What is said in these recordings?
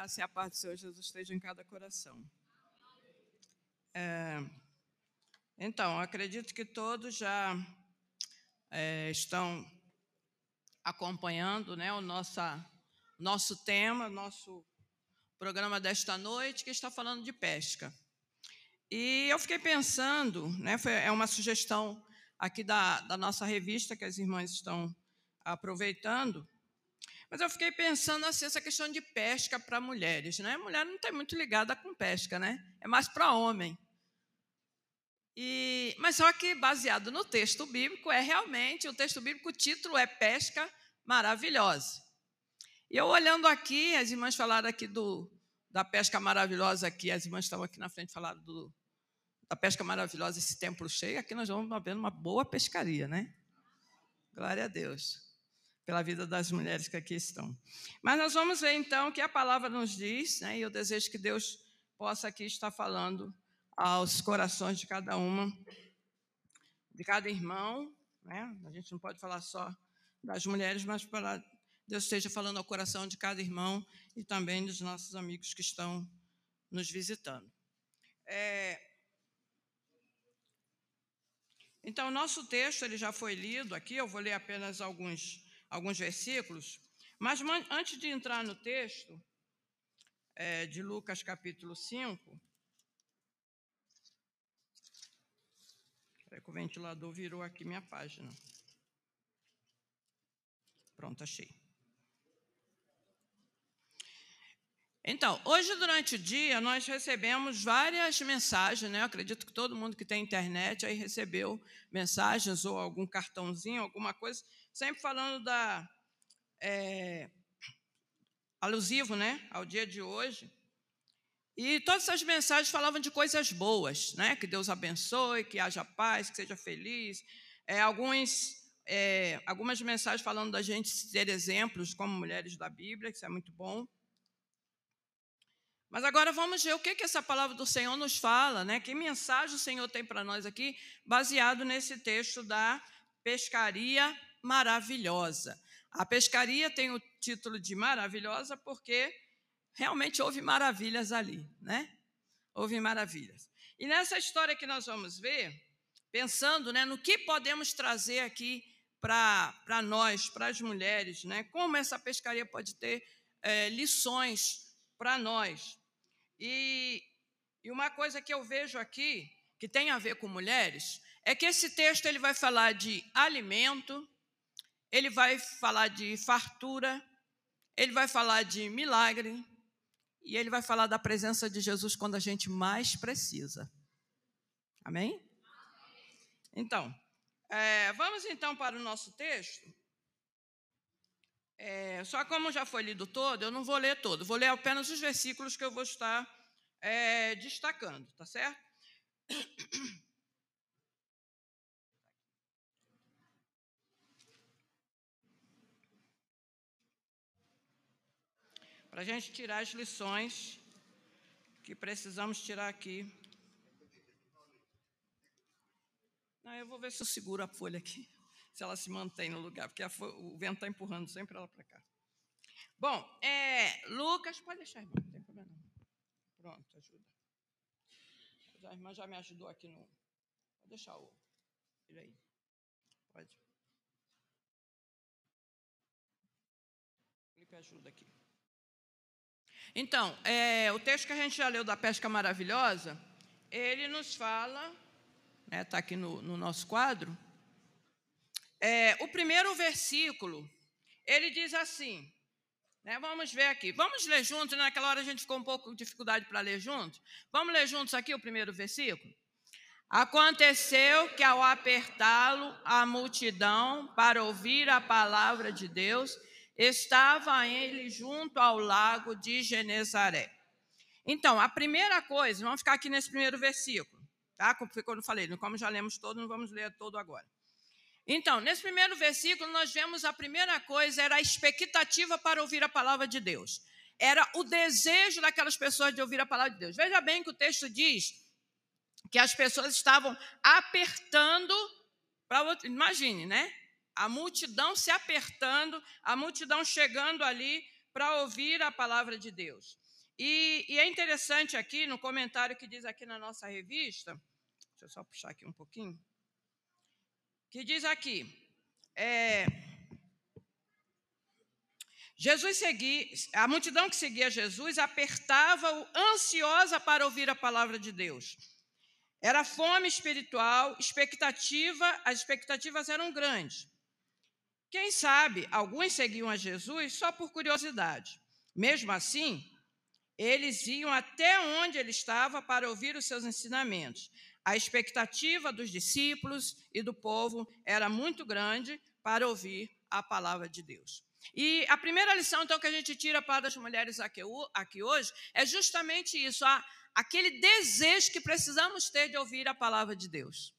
graça e a paz do Senhor Jesus esteja em cada coração. É, então, acredito que todos já é, estão acompanhando né, o nossa, nosso tema, nosso programa desta noite, que está falando de pesca. E eu fiquei pensando, né, foi, é uma sugestão aqui da, da nossa revista que as irmãs estão aproveitando, mas eu fiquei pensando assim, essa questão de pesca para mulheres, né? Mulher não tem muito ligada com pesca, né? É mais para homem. E, mas só que baseado no texto bíblico, é realmente, o texto bíblico, o título é Pesca Maravilhosa. E eu olhando aqui, as irmãs falaram aqui do, da pesca maravilhosa aqui, as irmãs estavam aqui na frente falaram do, da pesca maravilhosa, esse templo cheio, aqui nós vamos ver uma boa pescaria, né? Glória a Deus pela vida das mulheres que aqui estão. Mas nós vamos ver então que a palavra nos diz, né, e eu desejo que Deus possa aqui estar falando aos corações de cada uma, de cada irmão. Né? A gente não pode falar só das mulheres, mas para Deus esteja falando ao coração de cada irmão e também dos nossos amigos que estão nos visitando. É... Então, o nosso texto ele já foi lido aqui, eu vou ler apenas alguns alguns versículos, mas antes de entrar no texto é, de Lucas capítulo 5, Espera que o ventilador virou aqui minha página. Pronto, achei. Então, hoje durante o dia nós recebemos várias mensagens, né? Eu acredito que todo mundo que tem internet aí recebeu mensagens ou algum cartãozinho, alguma coisa, sempre falando da é, alusivo, né, ao dia de hoje. E todas essas mensagens falavam de coisas boas, né? Que Deus abençoe, que haja paz, que seja feliz. É, alguns, é, algumas mensagens falando da gente ter exemplos como mulheres da Bíblia, que isso é muito bom. Mas agora vamos ver o que, que essa palavra do Senhor nos fala, né? Que mensagem o Senhor tem para nós aqui, baseado nesse texto da pescaria maravilhosa. A pescaria tem o título de maravilhosa porque realmente houve maravilhas ali, né? Houve maravilhas. E nessa história que nós vamos ver, pensando né, no que podemos trazer aqui para nós, para as mulheres, né? Como essa pescaria pode ter é, lições para nós. E, e uma coisa que eu vejo aqui, que tem a ver com mulheres, é que esse texto ele vai falar de alimento, ele vai falar de fartura, ele vai falar de milagre e ele vai falar da presença de Jesus quando a gente mais precisa. Amém? Então, é, vamos então para o nosso texto. É, só como já foi lido todo, eu não vou ler todo, vou ler apenas os versículos que eu vou estar é, destacando, tá certo? Para a gente tirar as lições que precisamos tirar aqui. Não, eu vou ver se eu seguro a folha aqui se ela se mantém no lugar, porque o vento está empurrando sempre ela para cá. Bom, é, Lucas, pode deixar, irmão, não tem problema não. Pronto, ajuda. A irmã já me ajudou aqui no. Pode deixar o. Ele aí. Pode. Felipe ajuda aqui. Então, é, o texto que a gente já leu da pesca maravilhosa, ele nos fala, está né, tá aqui no, no nosso quadro, é, o primeiro versículo, ele diz assim, né, vamos ver aqui, vamos ler juntos, naquela hora a gente ficou um pouco de dificuldade para ler juntos, vamos ler juntos aqui o primeiro versículo? Aconteceu que ao apertá-lo a multidão para ouvir a palavra de Deus, estava ele junto ao lago de Genezaré. Então, a primeira coisa, vamos ficar aqui nesse primeiro versículo, tá? Como eu falei, como já lemos todo, não vamos ler todo agora. Então, nesse primeiro versículo, nós vemos a primeira coisa era a expectativa para ouvir a palavra de Deus. Era o desejo daquelas pessoas de ouvir a palavra de Deus. Veja bem que o texto diz que as pessoas estavam apertando para imagine, né? A multidão se apertando, a multidão chegando ali para ouvir a palavra de Deus. E, e, é interessante aqui, no comentário que diz aqui na nossa revista, deixa eu só puxar aqui um pouquinho, que diz aqui, é, Jesus seguia, a multidão que seguia Jesus apertava-o ansiosa para ouvir a palavra de Deus. Era fome espiritual, expectativa, as expectativas eram grandes. Quem sabe alguns seguiam a Jesus só por curiosidade. Mesmo assim, eles iam até onde ele estava para ouvir os seus ensinamentos. A expectativa dos discípulos e do povo era muito grande para ouvir a palavra de Deus. E a primeira lição, então, que a gente tira para as mulheres aqui, hoje é justamente isso, a, aquele desejo que precisamos ter de ouvir a palavra de Deus.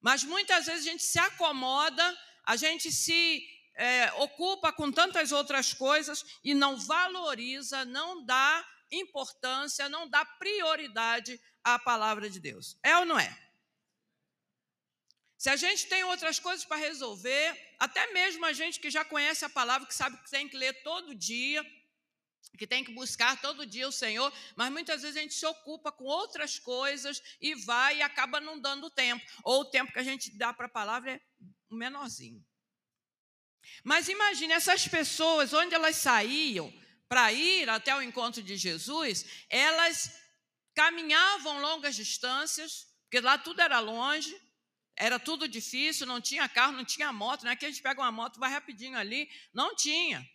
Mas muitas vezes a gente se acomoda, a gente se é, ocupa com tantas outras coisas e não valoriza, não dá importância, não dá prioridade à palavra de Deus. É ou não é? Se a gente tem outras coisas para resolver, até mesmo a gente que já conhece a palavra, que sabe que tem que ler todo dia, que tem que buscar todo dia o Senhor, mas muitas vezes a gente se ocupa com outras coisas e vai e acaba não dando tempo, ou o tempo que a gente dá para a palavra é menorzinho. Mas imagine essas pessoas, onde elas saíam para ir até o encontro de Jesus, elas caminhavam longas distâncias, porque lá tudo era longe, era tudo difícil, não tinha carro, não tinha moto, não é que a gente pega uma moto, vai rapidinho ali, não tinha.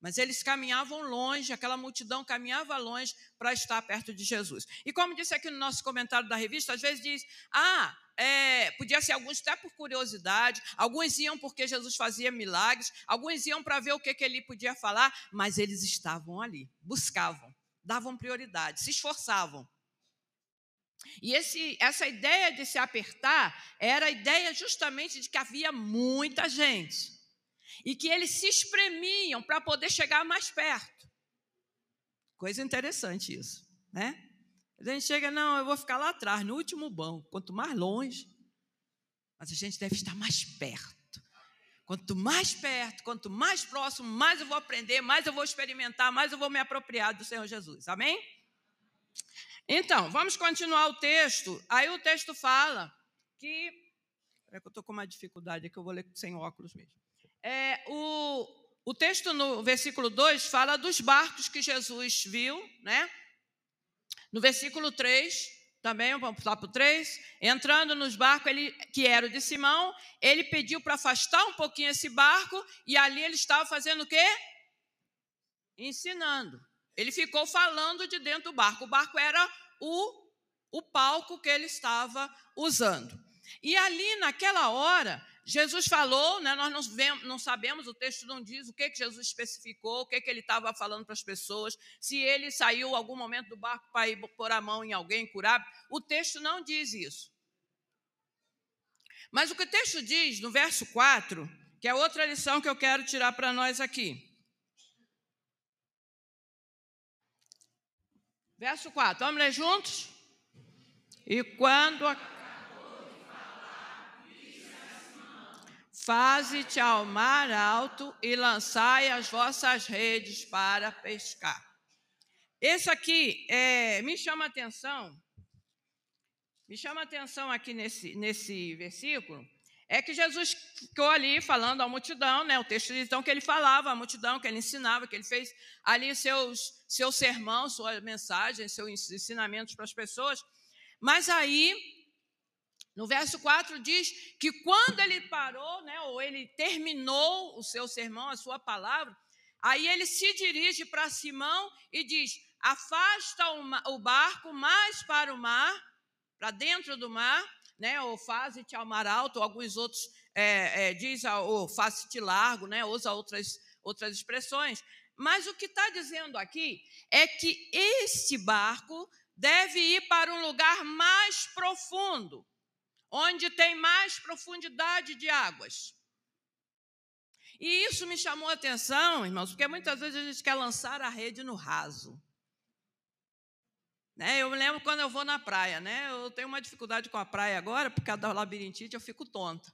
Mas eles caminhavam longe, aquela multidão caminhava longe para estar perto de Jesus. E como disse aqui no nosso comentário da revista, às vezes diz: ah, é, podia ser alguns até por curiosidade, alguns iam porque Jesus fazia milagres, alguns iam para ver o que, que ele podia falar, mas eles estavam ali, buscavam, davam prioridade, se esforçavam. E esse, essa ideia de se apertar era a ideia justamente de que havia muita gente e que eles se espremiam para poder chegar mais perto. Coisa interessante isso, né? A gente chega, não, eu vou ficar lá atrás, no último banco, quanto mais longe, mas a gente deve estar mais perto. Quanto mais perto, quanto mais próximo, mais eu vou aprender, mais eu vou experimentar, mais eu vou me apropriar do Senhor Jesus. Amém? Então, vamos continuar o texto. Aí o texto fala que. É que eu estou com uma dificuldade aqui, eu vou ler sem óculos mesmo. É, o, o texto no versículo 2 fala dos barcos que Jesus viu, né? No versículo 3, também, vamos lá para o 3, entrando nos barcos, ele, que era o de Simão, ele pediu para afastar um pouquinho esse barco, e ali ele estava fazendo o quê? Ensinando. Ele ficou falando de dentro do barco. O barco era o, o palco que ele estava usando. E ali, naquela hora, Jesus falou, né, nós não, vemos, não, sabemos, o texto não diz o que, que Jesus especificou, o que, que ele estava falando para as pessoas, se ele saiu algum momento do barco para ir pôr a mão em alguém, curar. O texto não diz isso. Mas o que o texto diz no verso 4, que é outra lição que eu quero tirar para nós aqui. Verso 4, vamos ler juntos? E quando Faze-te ao mar alto e lançai as vossas redes para pescar. Esse aqui é, me chama atenção, me chama atenção aqui nesse, nesse versículo, é que Jesus ficou ali falando à multidão, né? O texto diz então que ele falava à multidão, que ele ensinava, que ele fez ali seus seu sermão, sua mensagem, seus ensinamentos para as pessoas. Mas aí, no verso 4 diz que quando ele parou, né, ou ele terminou o seu sermão, a sua palavra, aí ele se dirige para Simão e diz: "Afasta o barco mais para o mar, para dentro do mar, né, ou faze-te ao mar alto, ou alguns outros é, é, diz, ou faze-te largo, né, usa outras, outras expressões. Mas o que está dizendo aqui é que este barco deve ir para um lugar mais profundo, onde tem mais profundidade de águas. E isso me chamou a atenção, irmãos, porque muitas vezes a gente quer lançar a rede no raso. Né? Eu me lembro quando eu vou na praia, né? Eu tenho uma dificuldade com a praia agora, por causa da labirintite, eu fico tonta.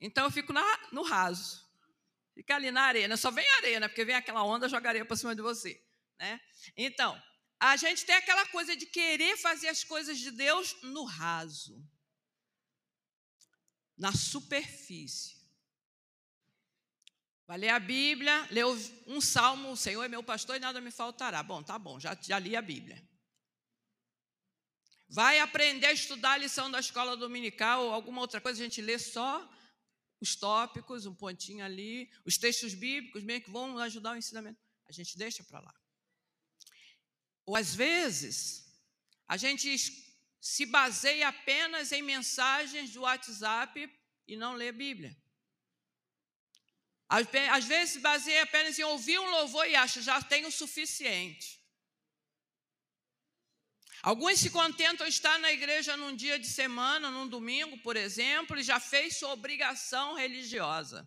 Então eu fico na, no raso. Fica ali na areia, só vem areia, né? porque vem aquela onda, joga areia para cima de você. Né? Então, a gente tem aquela coisa de querer fazer as coisas de Deus no raso, na superfície. Vai ler a Bíblia, ler um salmo, o Senhor é meu pastor e nada me faltará. Bom, tá bom, já, já li a Bíblia. Vai aprender a estudar a lição da escola dominical ou alguma outra coisa, a gente lê só os tópicos, um pontinho ali, os textos bíblicos mesmo que vão ajudar o ensinamento. A gente deixa para lá. Ou às vezes, a gente se baseia apenas em mensagens do WhatsApp e não lê Bíblia. Às vezes se baseia apenas em ouvir um louvor e acha já tem o suficiente. Alguns se contentam estar na igreja num dia de semana, num domingo, por exemplo, e já fez sua obrigação religiosa.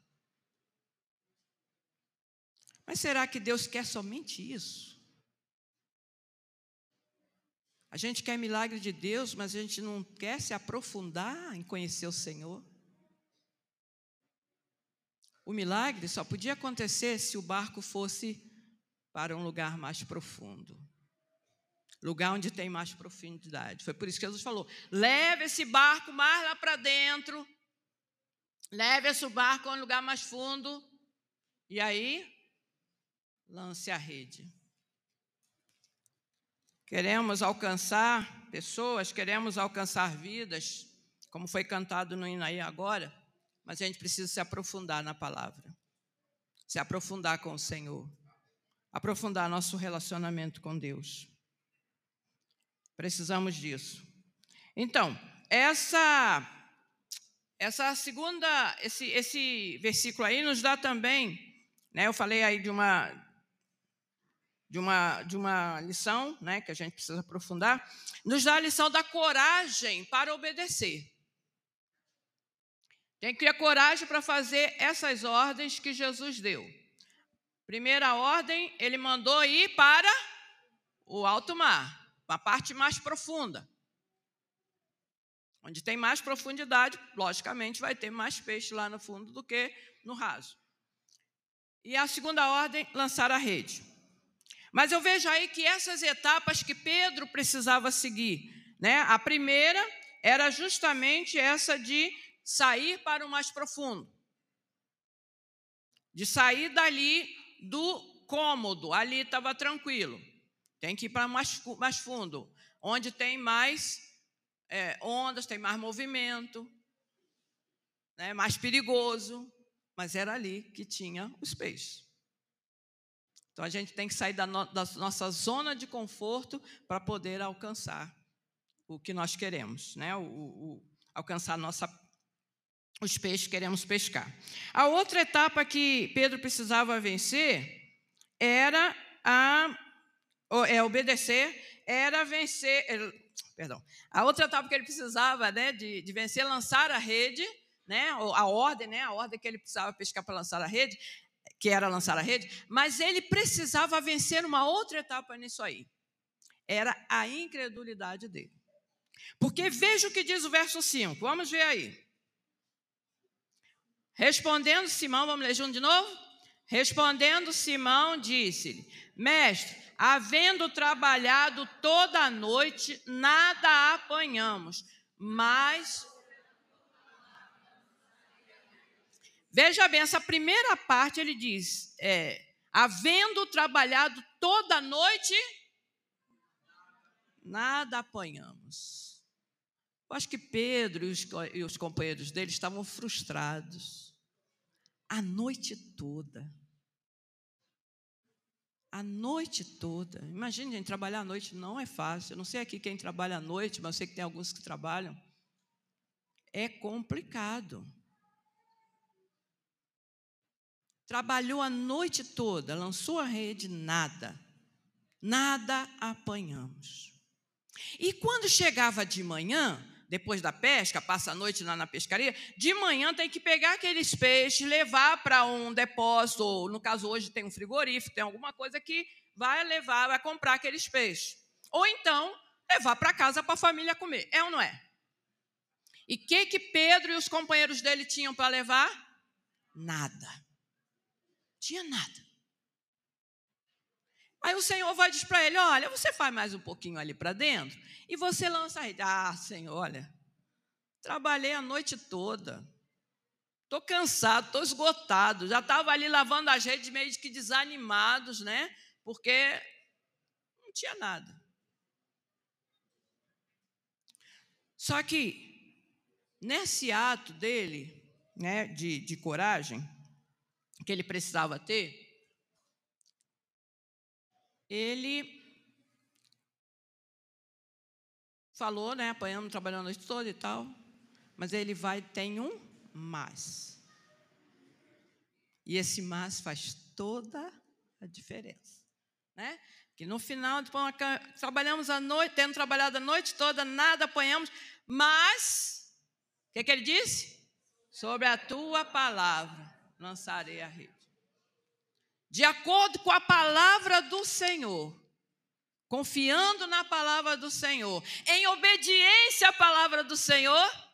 Mas será que Deus quer somente isso? A gente quer milagre de Deus, mas a gente não quer se aprofundar em conhecer o Senhor. O milagre só podia acontecer se o barco fosse para um lugar mais profundo lugar onde tem mais profundidade. Foi por isso que Jesus falou: leve esse barco mais lá para dentro, leve esse barco a um lugar mais fundo, e aí lance a rede. Queremos alcançar pessoas, queremos alcançar vidas, como foi cantado no Inaí agora, mas a gente precisa se aprofundar na palavra, se aprofundar com o Senhor, aprofundar nosso relacionamento com Deus. Precisamos disso. Então, essa essa segunda esse esse versículo aí nos dá também, né? Eu falei aí de uma de uma, de uma lição né, que a gente precisa aprofundar, nos dá a lição da coragem para obedecer. Tem que ter coragem para fazer essas ordens que Jesus deu. Primeira ordem, ele mandou ir para o alto mar uma parte mais profunda. Onde tem mais profundidade, logicamente vai ter mais peixe lá no fundo do que no raso. E a segunda ordem, lançar a rede. Mas eu vejo aí que essas etapas que Pedro precisava seguir, né? A primeira era justamente essa de sair para o mais profundo. De sair dali do cômodo, ali estava tranquilo. Tem que ir para mais, mais fundo, onde tem mais é, ondas, tem mais movimento, né, mais perigoso. Mas era ali que tinha os peixes. Então a gente tem que sair da, no, da nossa zona de conforto para poder alcançar o que nós queremos, né? O, o, alcançar nossa, os peixes que queremos pescar. A outra etapa que Pedro precisava vencer era a é, obedecer era vencer. Perdão. A outra etapa que ele precisava né, de, de vencer, lançar a rede, né, a ordem, né, a ordem que ele precisava pescar para lançar a rede, que era lançar a rede, mas ele precisava vencer uma outra etapa nisso aí. Era a incredulidade dele. Porque veja o que diz o verso 5. Vamos ver aí. Respondendo Simão, vamos ler junto de novo? Respondendo Simão, disse-lhe: Mestre, havendo trabalhado toda a noite, nada apanhamos, mas. Veja bem, essa primeira parte ele diz: é, havendo trabalhado toda noite, nada apanhamos. Eu acho que Pedro e os, e os companheiros dele estavam frustrados a noite toda a noite toda. Imagine, gente, trabalhar à noite não é fácil. Eu não sei aqui quem trabalha à noite, mas eu sei que tem alguns que trabalham. É complicado. Trabalhou a noite toda, lançou a rede, nada. Nada apanhamos. E quando chegava de manhã, depois da pesca, passa a noite lá na pescaria, de manhã tem que pegar aqueles peixes, levar para um depósito, ou no caso hoje tem um frigorífico, tem alguma coisa que vai levar, vai comprar aqueles peixes. Ou então, levar para casa para a família comer. É ou não é? E o que, que Pedro e os companheiros dele tinham para levar? Nada. Tinha nada. Aí o Senhor vai dizer para ele: Olha, você faz mais um pouquinho ali para dentro e você lança a rede. Ah, Senhor, olha, trabalhei a noite toda. Estou cansado, estou esgotado. Já estava ali lavando as redes meio que desanimados, né? Porque não tinha nada. Só que nesse ato dele, né, de, de coragem, que ele precisava ter, ele falou, né, apanhando, trabalhando a noite toda e tal, mas ele vai tem um mas. E esse mas faz toda a diferença, né? Que no final, trabalhamos a noite, tendo trabalhado a noite toda, nada apanhamos, mas, o que, que ele disse? Sobre a tua palavra lançarei a rede. De acordo com a palavra do Senhor, confiando na palavra do Senhor, em obediência à palavra do Senhor,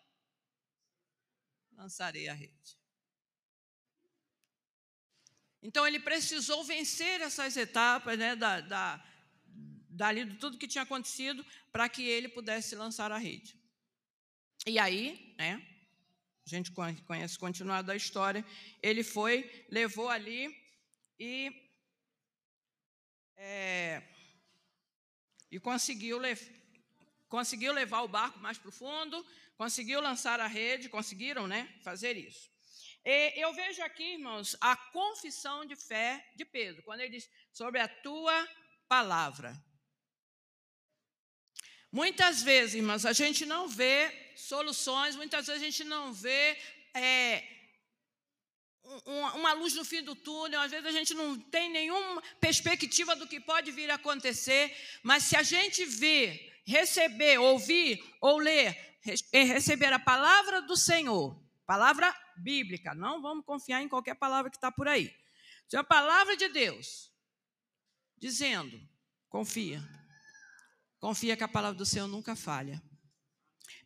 lançarei a rede. Então ele precisou vencer essas etapas né, da, da, dali de tudo que tinha acontecido para que ele pudesse lançar a rede. E aí, né, a gente conhece o continuado da história, ele foi, levou ali e, é, e conseguiu, conseguiu levar o barco mais para o fundo, conseguiu lançar a rede, conseguiram né, fazer isso. E eu vejo aqui, irmãos, a confissão de fé de Pedro, quando ele diz sobre a tua palavra. Muitas vezes, irmãs, a gente não vê soluções, muitas vezes a gente não vê é, uma luz no fim do túnel, às vezes a gente não tem nenhuma perspectiva do que pode vir a acontecer, mas se a gente ver, receber, ouvir ou ler, receber a palavra do Senhor, palavra bíblica, não vamos confiar em qualquer palavra que está por aí. Se a palavra de Deus dizendo, confia, Confia que a palavra do Senhor nunca falha.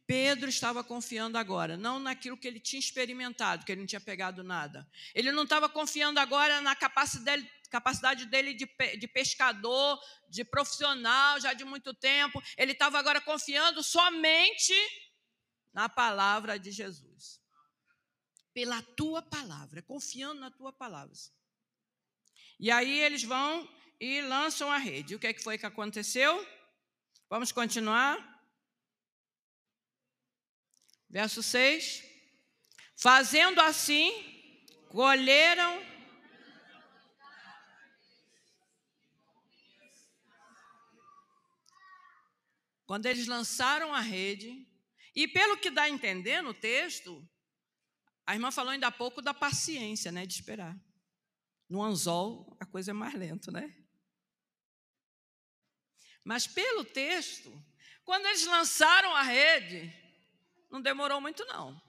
Pedro estava confiando agora, não naquilo que ele tinha experimentado, que ele não tinha pegado nada. Ele não estava confiando agora na capacidade, capacidade dele de, de pescador, de profissional, já de muito tempo. Ele estava agora confiando somente na palavra de Jesus. Pela tua palavra, confiando na tua palavra. E aí eles vão e lançam a rede. O que, é que foi que aconteceu? Vamos continuar? Verso 6. Fazendo assim, colheram. Quando eles lançaram a rede, e pelo que dá a entender no texto, a irmã falou ainda há pouco da paciência, né, de esperar. No anzol, a coisa é mais lenta, né? Mas pelo texto, quando eles lançaram a rede, não demorou muito não.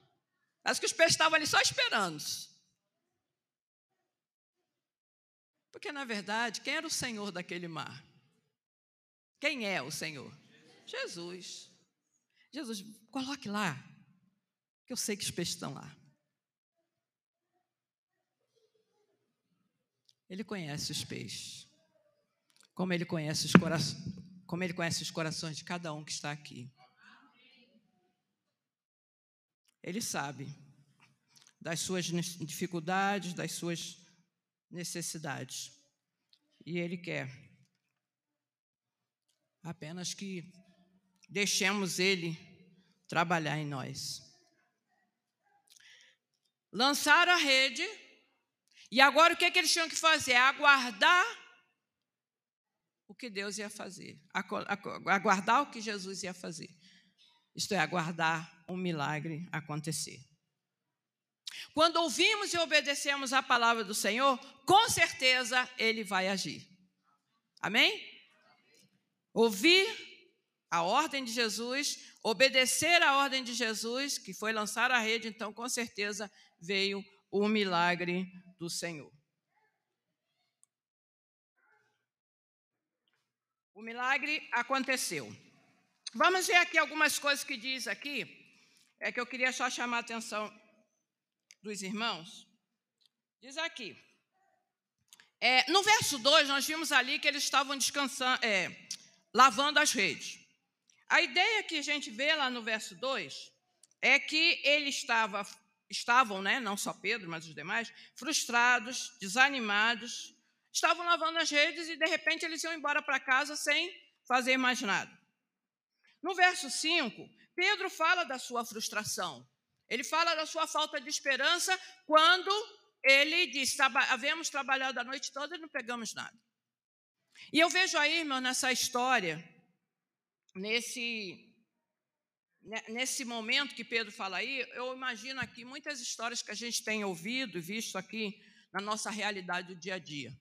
Parece que os peixes estavam ali só esperando. Porque, na verdade, quem era o Senhor daquele mar? Quem é o Senhor? Jesus. Jesus, coloque lá, que eu sei que os peixes estão lá. Ele conhece os peixes, como ele conhece os corações como Ele conhece os corações de cada um que está aqui. Ele sabe das suas dificuldades, das suas necessidades. E Ele quer apenas que deixemos Ele trabalhar em nós. Lançaram a rede, e agora o que, é que eles tinham que fazer? Aguardar o que Deus ia fazer, aguardar o que Jesus ia fazer. Isto é, aguardar um milagre acontecer. Quando ouvimos e obedecemos a palavra do Senhor, com certeza Ele vai agir. Amém? Ouvir a ordem de Jesus, obedecer a ordem de Jesus, que foi lançar a rede, então com certeza veio o milagre do Senhor. O milagre aconteceu. Vamos ver aqui algumas coisas que diz aqui. É que eu queria só chamar a atenção dos irmãos. Diz aqui. É, no verso 2, nós vimos ali que eles estavam descansando, é, lavando as redes. A ideia que a gente vê lá no verso 2 é que ele estava, estavam, né, não só Pedro, mas os demais, frustrados, desanimados, estavam lavando as redes e de repente eles iam embora para casa sem fazer mais nada. No verso 5, Pedro fala da sua frustração. Ele fala da sua falta de esperança quando ele diz: Havemos trabalhado a noite toda e não pegamos nada. E eu vejo aí, irmão, nessa história, nesse, né, nesse momento que Pedro fala aí, eu imagino aqui muitas histórias que a gente tem ouvido e visto aqui na nossa realidade do dia a dia.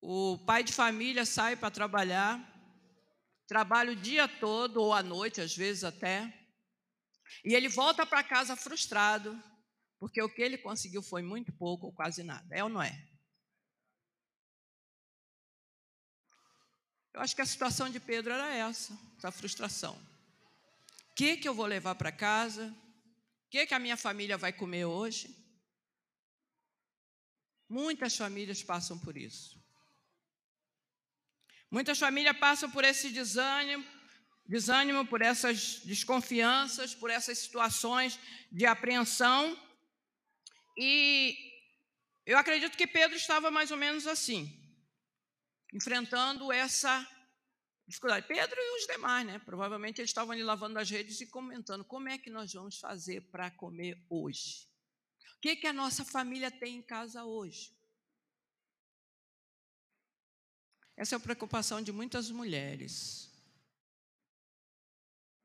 O pai de família sai para trabalhar, trabalha o dia todo ou à noite, às vezes até, e ele volta para casa frustrado, porque o que ele conseguiu foi muito pouco ou quase nada. É ou não é? Eu acho que a situação de Pedro era essa, essa frustração. O que, que eu vou levar para casa? O que, que a minha família vai comer hoje? Muitas famílias passam por isso. Muitas famílias passam por esse desânimo, desânimo, por essas desconfianças, por essas situações de apreensão. E eu acredito que Pedro estava mais ou menos assim enfrentando essa dificuldade. Pedro e os demais, né? Provavelmente eles estavam ali lavando as redes e comentando como é que nós vamos fazer para comer hoje. O que, que a nossa família tem em casa hoje? Essa é a preocupação de muitas mulheres.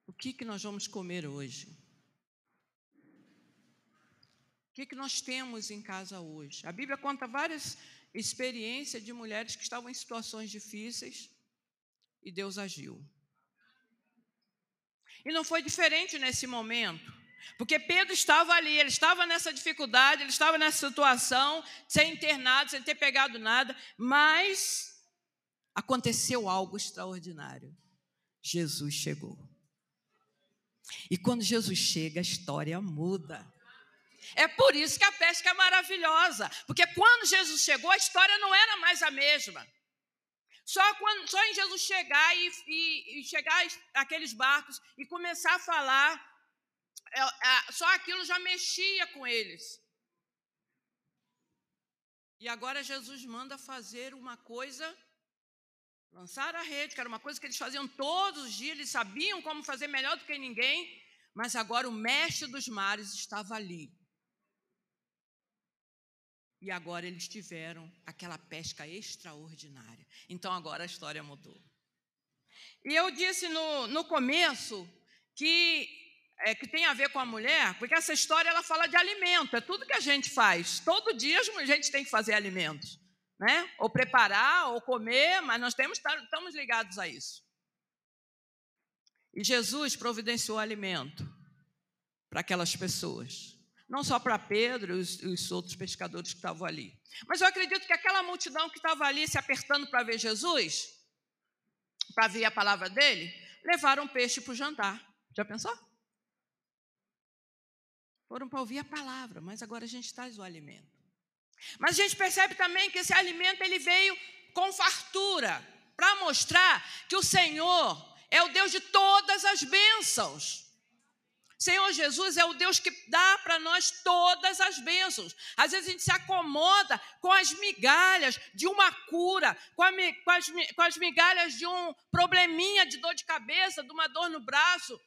O que, que nós vamos comer hoje? O que, que nós temos em casa hoje? A Bíblia conta várias experiência de mulheres que estavam em situações difíceis e Deus agiu. E não foi diferente nesse momento, porque Pedro estava ali, ele estava nessa dificuldade, ele estava nessa situação, sem internado, sem ter pegado nada, mas aconteceu algo extraordinário. Jesus chegou. E quando Jesus chega, a história muda. É por isso que a pesca é maravilhosa, porque quando Jesus chegou, a história não era mais a mesma. Só, quando, só em Jesus chegar e, e, e chegar aqueles barcos e começar a falar, é, é, só aquilo já mexia com eles. E agora Jesus manda fazer uma coisa, lançar a rede, que era uma coisa que eles faziam todos os dias, eles sabiam como fazer melhor do que ninguém, mas agora o mestre dos mares estava ali e agora eles tiveram aquela pesca extraordinária. Então agora a história mudou. E eu disse no, no começo que, é, que tem a ver com a mulher, porque essa história ela fala de alimento, é tudo que a gente faz. Todo dia a gente tem que fazer alimentos. Né? Ou preparar, ou comer, mas nós temos, estamos ligados a isso. E Jesus providenciou alimento para aquelas pessoas não só para Pedro e os, os, outros pescadores que estavam ali. Mas eu acredito que aquela multidão que estava ali se apertando para ver Jesus, para ver a palavra dele, levaram peixe para o jantar. Já pensou? Foram para ouvir a palavra, mas agora a gente traz o alimento. Mas a gente percebe também que esse alimento ele veio com fartura, para mostrar que o Senhor é o Deus de todas as bênçãos. Senhor Jesus é o Deus que dá para nós todas as bênçãos. Às vezes a gente se acomoda com as migalhas de uma cura, com, a, com, as, com as migalhas de um probleminha de dor de cabeça, de uma dor no braço,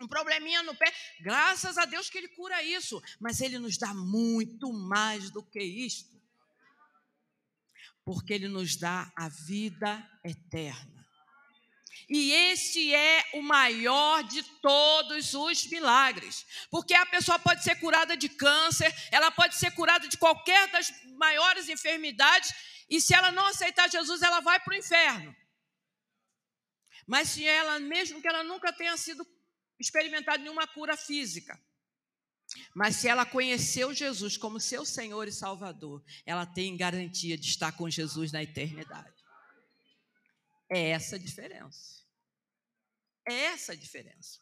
um probleminha no pé. Graças a Deus que Ele cura isso, mas Ele nos dá muito mais do que isto, porque Ele nos dá a vida eterna. E esse é o maior de todos os milagres. Porque a pessoa pode ser curada de câncer, ela pode ser curada de qualquer das maiores enfermidades, e se ela não aceitar Jesus, ela vai para o inferno. Mas se ela, mesmo que ela nunca tenha sido experimentado nenhuma cura física, mas se ela conheceu Jesus como seu Senhor e Salvador, ela tem garantia de estar com Jesus na eternidade. É essa a diferença. É essa a diferença.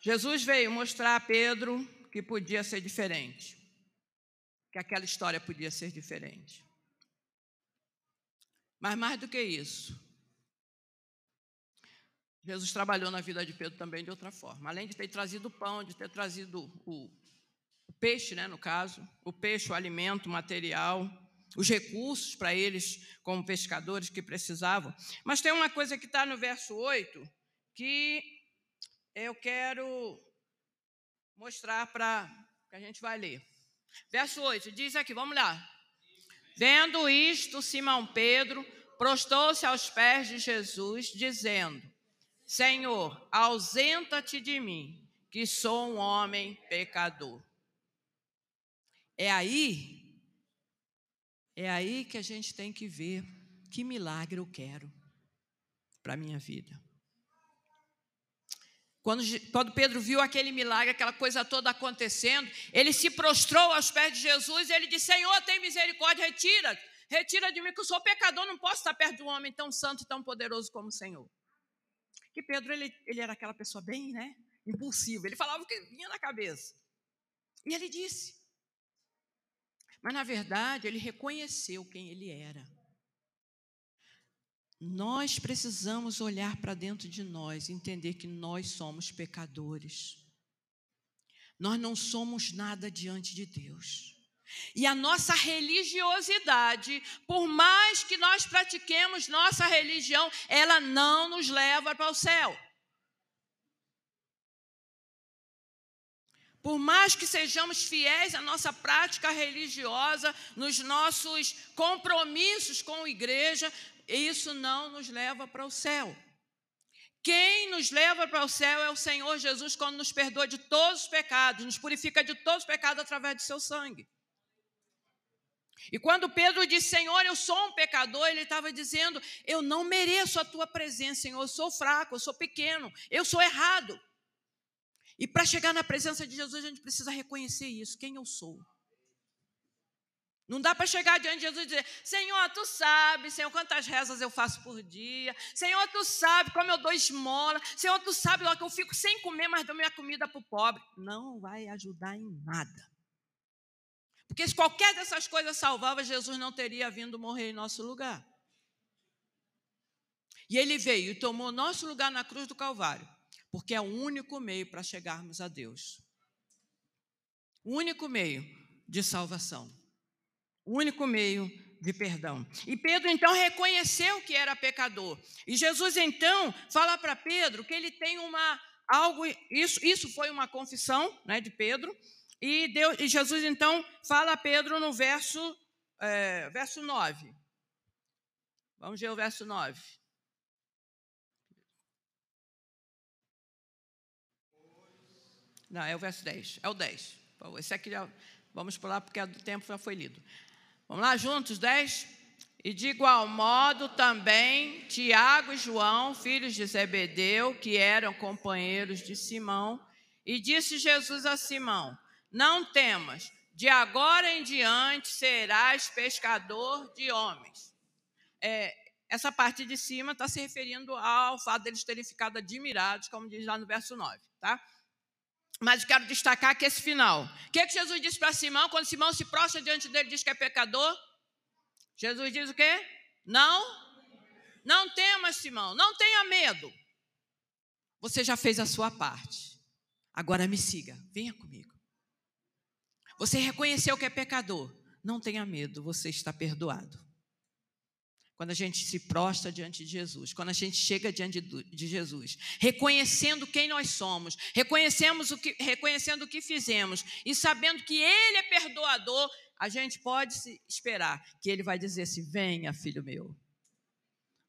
Jesus veio mostrar a Pedro que podia ser diferente, que aquela história podia ser diferente. Mas mais do que isso, Jesus trabalhou na vida de Pedro também de outra forma. Além de ter trazido o pão, de ter trazido o, o peixe, né, no caso, o peixe, o alimento, o material, os recursos para eles, como pescadores que precisavam. Mas tem uma coisa que está no verso 8 que eu quero mostrar para que a gente vai ler. Verso 8 diz aqui, vamos lá. Vendo isto, Simão Pedro prostou-se aos pés de Jesus, dizendo: Senhor, ausenta-te de mim, que sou um homem pecador. É aí, é aí que a gente tem que ver que milagre eu quero para a minha vida. Quando, quando, Pedro viu aquele milagre, aquela coisa toda acontecendo, ele se prostrou aos pés de Jesus e ele disse: Senhor, tem misericórdia, retira, retira de mim, que eu sou pecador, não posso estar perto de um homem tão santo e tão poderoso como o Senhor. Que Pedro, ele, ele era aquela pessoa bem, né? Impulsiva. Ele falava o que vinha na cabeça. E ele disse. Mas, na verdade, ele reconheceu quem ele era. Nós precisamos olhar para dentro de nós, entender que nós somos pecadores. Nós não somos nada diante de Deus. E a nossa religiosidade, por mais que nós pratiquemos nossa religião, ela não nos leva para o céu. Por mais que sejamos fiéis à nossa prática religiosa, nos nossos compromissos com a igreja, isso não nos leva para o céu. Quem nos leva para o céu é o Senhor Jesus, quando nos perdoa de todos os pecados, nos purifica de todos os pecados através do seu sangue. E quando Pedro disse, Senhor, eu sou um pecador, ele estava dizendo, eu não mereço a tua presença, Senhor, eu sou fraco, eu sou pequeno, eu sou errado. E para chegar na presença de Jesus, a gente precisa reconhecer isso, quem eu sou. Não dá para chegar diante de Jesus e dizer: Senhor, tu sabes, Senhor, quantas rezas eu faço por dia. Senhor, tu sabe como eu dou esmola. Senhor, tu sabe lá que eu fico sem comer, mas dou minha comida para o pobre. Não vai ajudar em nada. Porque se qualquer dessas coisas salvava, Jesus não teria vindo morrer em nosso lugar. E ele veio e tomou nosso lugar na cruz do Calvário, porque é o único meio para chegarmos a Deus. O único meio de salvação. O único meio de perdão. E Pedro então reconheceu que era pecador. E Jesus então fala para Pedro que ele tem uma algo isso isso foi uma confissão, né, de Pedro, e, Deus, e Jesus então fala a Pedro no verso, é, verso 9. Vamos ver o verso 9. Não, é o verso 10. É o 10. Esse aqui já, vamos pular porque o tempo já foi lido. Vamos lá juntos, 10? E de igual modo também Tiago e João, filhos de Zebedeu, que eram companheiros de Simão, e disse Jesus a Simão: não temas, de agora em diante serás pescador de homens. É, essa parte de cima está se referindo ao fato deles terem ficado admirados, como diz lá no verso 9, tá? Mas quero destacar que esse final. O que, que Jesus disse para Simão quando Simão se prostra diante dele e diz que é pecador? Jesus diz o quê? Não, não temas, Simão, não tenha medo. Você já fez a sua parte. Agora me siga, venha comigo. Você reconheceu que é pecador. Não tenha medo, você está perdoado. Quando a gente se prostra diante de Jesus, quando a gente chega diante de Jesus, reconhecendo quem nós somos, reconhecemos o que, reconhecendo o que fizemos e sabendo que Ele é perdoador, a gente pode esperar que Ele vai dizer assim: venha, filho meu,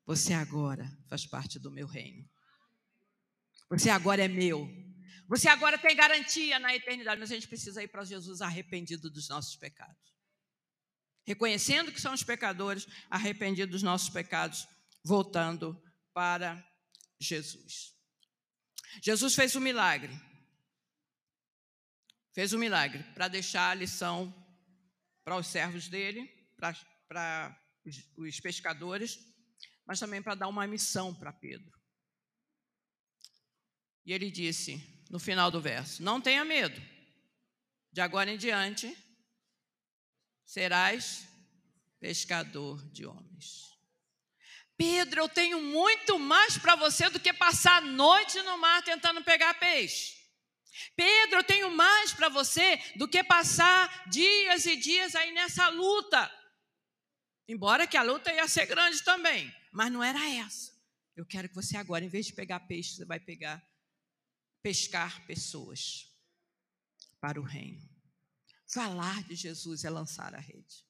você agora faz parte do meu reino. Você agora é meu. Você agora tem garantia na eternidade, mas a gente precisa ir para Jesus arrependido dos nossos pecados. Reconhecendo que somos pecadores, arrependidos dos nossos pecados, voltando para Jesus. Jesus fez um milagre. Fez um milagre para deixar a lição para os servos dele, para os pescadores, mas também para dar uma missão para Pedro. E ele disse: no final do verso: Não tenha medo. de agora em diante, serás pescador de homens. Pedro, eu tenho muito mais para você do que passar a noite no mar tentando pegar peixe. Pedro, eu tenho mais para você do que passar dias e dias aí nessa luta. Embora que a luta ia ser grande também, mas não era essa. Eu quero que você agora, em vez de pegar peixe, você vai pegar pescar pessoas para o reino. Falar de Jesus é lançar a rede.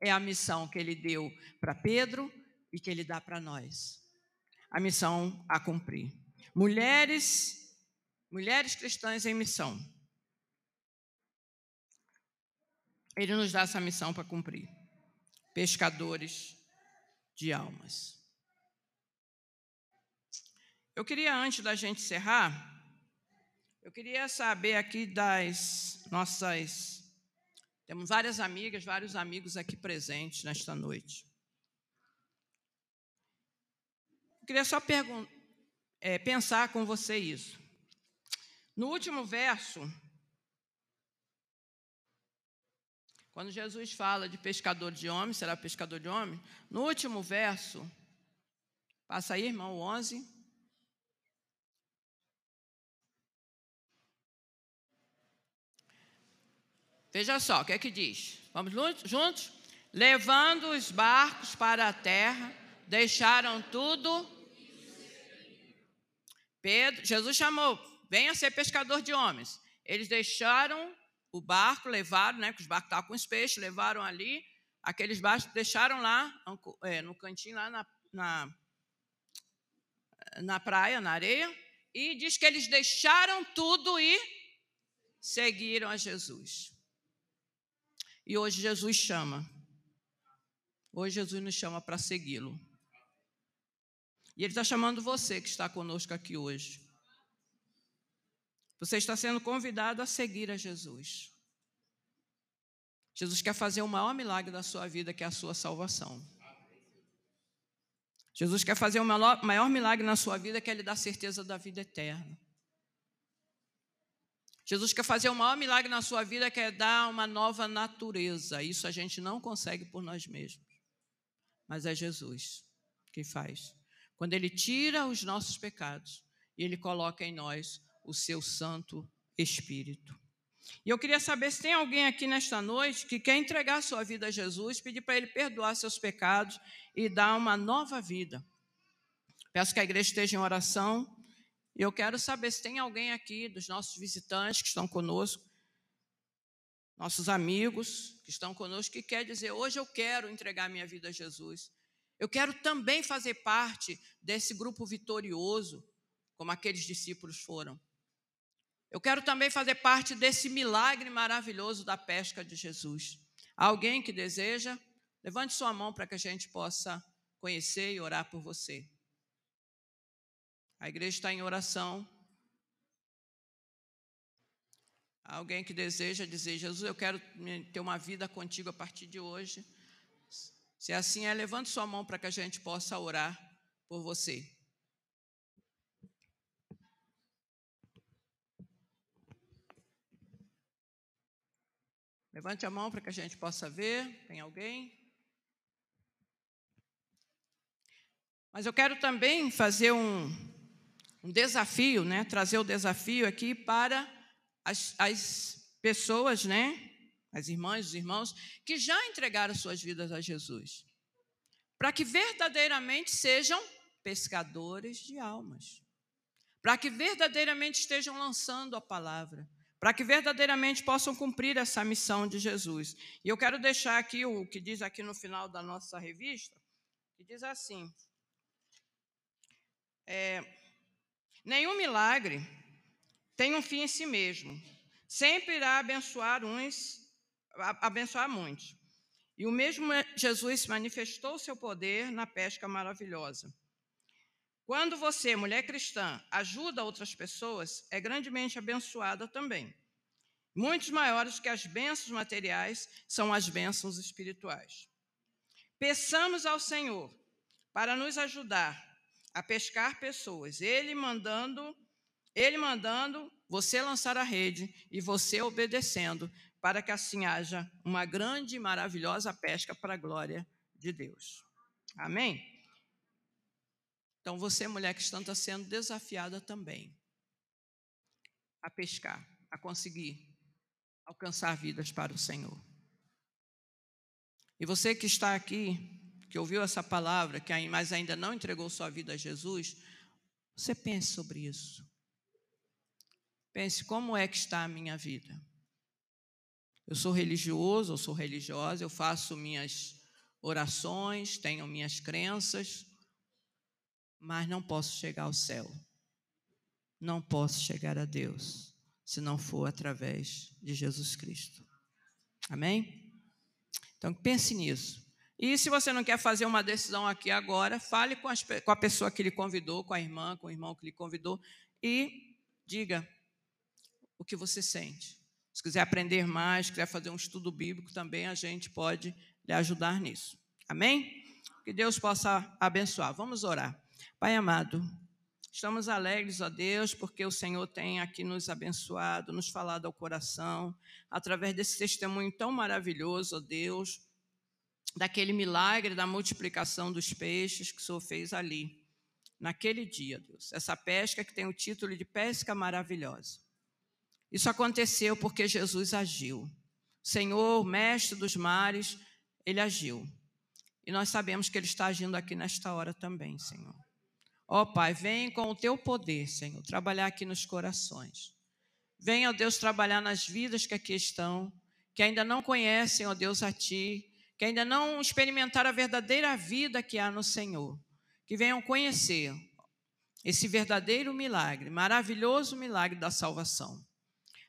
É a missão que ele deu para Pedro e que ele dá para nós. A missão a cumprir. Mulheres, mulheres cristãs em missão. Ele nos dá essa missão para cumprir. Pescadores de almas. Eu queria, antes da gente encerrar, eu queria saber aqui das nossas. Temos várias amigas, vários amigos aqui presentes nesta noite. Eu queria só é, pensar com você isso. No último verso, quando Jesus fala de pescador de homens, será pescador de homens? No último verso, passa aí, irmão, 11. Veja só, o que é que diz? Vamos juntos? Levando os barcos para a terra, deixaram tudo. Pedro, Jesus chamou, venha ser pescador de homens. Eles deixaram o barco, levaram, né? Que os barcos estavam com os peixes, levaram ali, aqueles barcos deixaram lá, é, no cantinho, lá na, na, na praia, na areia, e diz que eles deixaram tudo e seguiram a Jesus. E hoje Jesus chama. Hoje Jesus nos chama para segui-lo. E Ele está chamando você que está conosco aqui hoje. Você está sendo convidado a seguir a Jesus. Jesus quer fazer o maior milagre da sua vida, que é a sua salvação. Jesus quer fazer o maior milagre na sua vida, que é lhe dar certeza da vida eterna. Jesus quer fazer o maior milagre na sua vida, que é dar uma nova natureza. Isso a gente não consegue por nós mesmos. Mas é Jesus que faz. Quando Ele tira os nossos pecados e Ele coloca em nós o seu Santo Espírito. E eu queria saber se tem alguém aqui nesta noite que quer entregar sua vida a Jesus, pedir para Ele perdoar seus pecados e dar uma nova vida. Peço que a igreja esteja em oração. E eu quero saber se tem alguém aqui dos nossos visitantes que estão conosco, nossos amigos que estão conosco, que quer dizer: hoje eu quero entregar minha vida a Jesus. Eu quero também fazer parte desse grupo vitorioso, como aqueles discípulos foram. Eu quero também fazer parte desse milagre maravilhoso da pesca de Jesus. Alguém que deseja, levante sua mão para que a gente possa conhecer e orar por você. A igreja está em oração. Alguém que deseja dizer, Jesus, eu quero ter uma vida contigo a partir de hoje. Se assim é, levante sua mão para que a gente possa orar por você. Levante a mão para que a gente possa ver. Tem alguém? Mas eu quero também fazer um, um desafio, né? Trazer o desafio aqui para as, as pessoas, né? As irmãs, os irmãos que já entregaram suas vidas a Jesus, para que verdadeiramente sejam pescadores de almas, para que verdadeiramente estejam lançando a palavra, para que verdadeiramente possam cumprir essa missão de Jesus. E eu quero deixar aqui o que diz aqui no final da nossa revista, que diz assim: é, Nenhum milagre tem um fim em si mesmo. Sempre irá abençoar uns, abençoar muitos. E o mesmo Jesus manifestou seu poder na pesca maravilhosa. Quando você, mulher cristã, ajuda outras pessoas, é grandemente abençoada também. Muitos maiores que as bênçãos materiais são as bênçãos espirituais. Peçamos ao Senhor para nos ajudar a pescar pessoas. Ele mandando, ele mandando você lançar a rede e você obedecendo, para que assim haja uma grande e maravilhosa pesca para a glória de Deus. Amém? Então, você, mulher cristã, está sendo desafiada também a pescar, a conseguir alcançar vidas para o Senhor. E você que está aqui, que ouviu essa palavra, que mas ainda não entregou sua vida a Jesus, você pense sobre isso. Pense como é que está a minha vida. Eu sou religioso, eu sou religiosa, eu faço minhas orações, tenho minhas crenças, mas não posso chegar ao céu. Não posso chegar a Deus se não for através de Jesus Cristo. Amém? Então pense nisso. E se você não quer fazer uma decisão aqui agora, fale com, as, com a pessoa que lhe convidou, com a irmã, com o irmão que lhe convidou, e diga o que você sente. Se quiser aprender mais, quiser fazer um estudo bíblico também, a gente pode lhe ajudar nisso. Amém? Que Deus possa abençoar. Vamos orar. Pai amado, estamos alegres, ó Deus, porque o Senhor tem aqui nos abençoado, nos falado ao coração, através desse testemunho tão maravilhoso, ó Deus daquele milagre da multiplicação dos peixes que o Senhor fez ali, naquele dia, Deus. Essa pesca que tem o título de pesca maravilhosa. Isso aconteceu porque Jesus agiu. O Senhor, mestre dos mares, ele agiu. E nós sabemos que ele está agindo aqui nesta hora também, Senhor. Ó oh, Pai, vem com o teu poder, Senhor, trabalhar aqui nos corações. Venha, ó Deus, trabalhar nas vidas que aqui estão, que ainda não conhecem, ó Deus, a Ti, que ainda não experimentaram a verdadeira vida que há no Senhor, que venham conhecer esse verdadeiro milagre, maravilhoso milagre da salvação.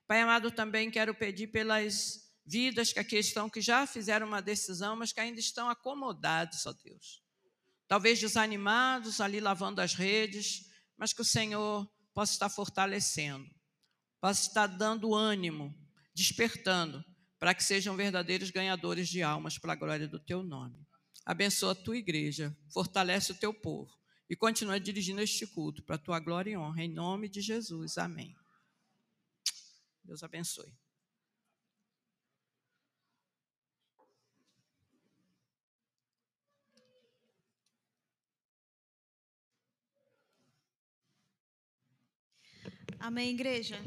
Pai amado, também quero pedir pelas vidas que aqui estão, que já fizeram uma decisão, mas que ainda estão acomodados, ó Deus. Talvez desanimados, ali lavando as redes, mas que o Senhor possa estar fortalecendo, possa estar dando ânimo, despertando, para que sejam verdadeiros ganhadores de almas para a glória do teu nome. Abençoa a tua igreja, fortalece o teu povo e continua dirigindo este culto para a tua glória e honra, em nome de Jesus. Amém. Deus abençoe. Amém, igreja.